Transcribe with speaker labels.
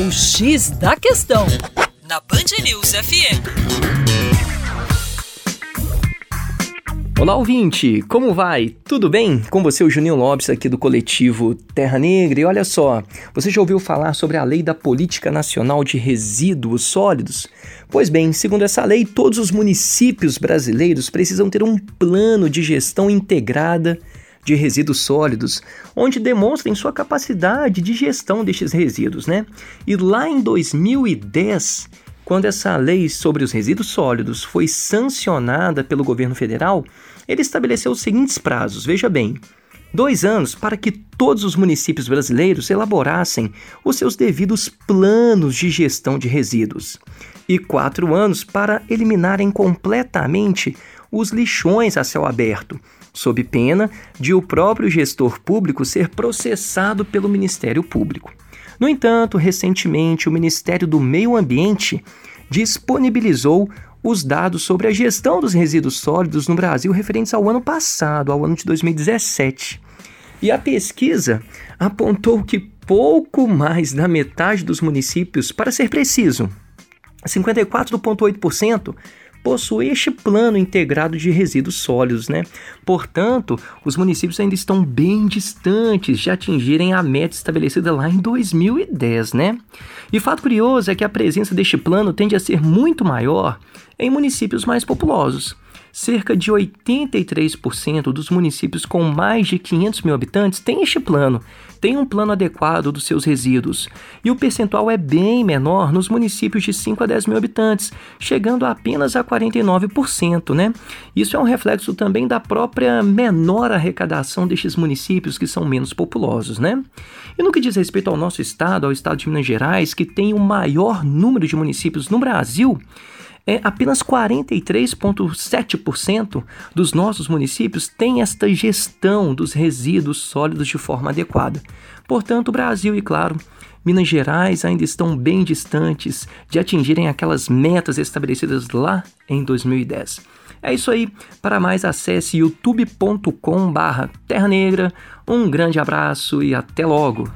Speaker 1: O X da Questão, na Band News FM.
Speaker 2: Olá, ouvinte! Como vai? Tudo bem? Com você, o Juninho Lopes, aqui do coletivo Terra Negra. E olha só, você já ouviu falar sobre a Lei da Política Nacional de Resíduos Sólidos? Pois bem, segundo essa lei, todos os municípios brasileiros precisam ter um plano de gestão integrada de resíduos sólidos, onde demonstrem sua capacidade de gestão destes resíduos, né? E lá em 2010, quando essa lei sobre os resíduos sólidos foi sancionada pelo governo federal, ele estabeleceu os seguintes prazos, veja bem. Dois anos para que todos os municípios brasileiros elaborassem os seus devidos planos de gestão de resíduos. E quatro anos para eliminarem completamente os lixões a céu aberto, sob pena de o próprio gestor público ser processado pelo Ministério Público. No entanto, recentemente, o Ministério do Meio Ambiente disponibilizou os dados sobre a gestão dos resíduos sólidos no Brasil referentes ao ano passado, ao ano de 2017. E a pesquisa apontou que pouco mais da metade dos municípios, para ser preciso, 54,8%, possui este plano integrado de resíduos sólidos, né? Portanto, os municípios ainda estão bem distantes de atingirem a meta estabelecida lá em 2010, né? E fato curioso é que a presença deste plano tende a ser muito maior em municípios mais populosos cerca de 83% dos municípios com mais de 500 mil habitantes têm este plano, têm um plano adequado dos seus resíduos. E o percentual é bem menor nos municípios de 5 a 10 mil habitantes, chegando apenas a 49%, né? Isso é um reflexo também da própria menor arrecadação destes municípios que são menos populosos, né? E no que diz respeito ao nosso estado, ao estado de Minas Gerais, que tem o maior número de municípios no Brasil, é, apenas 43,7% dos nossos municípios têm esta gestão dos resíduos sólidos de forma adequada. Portanto, o Brasil e, claro, Minas Gerais ainda estão bem distantes de atingirem aquelas metas estabelecidas lá em 2010. É isso aí. Para mais, acesse youtube.com/terra negra. Um grande abraço e até logo.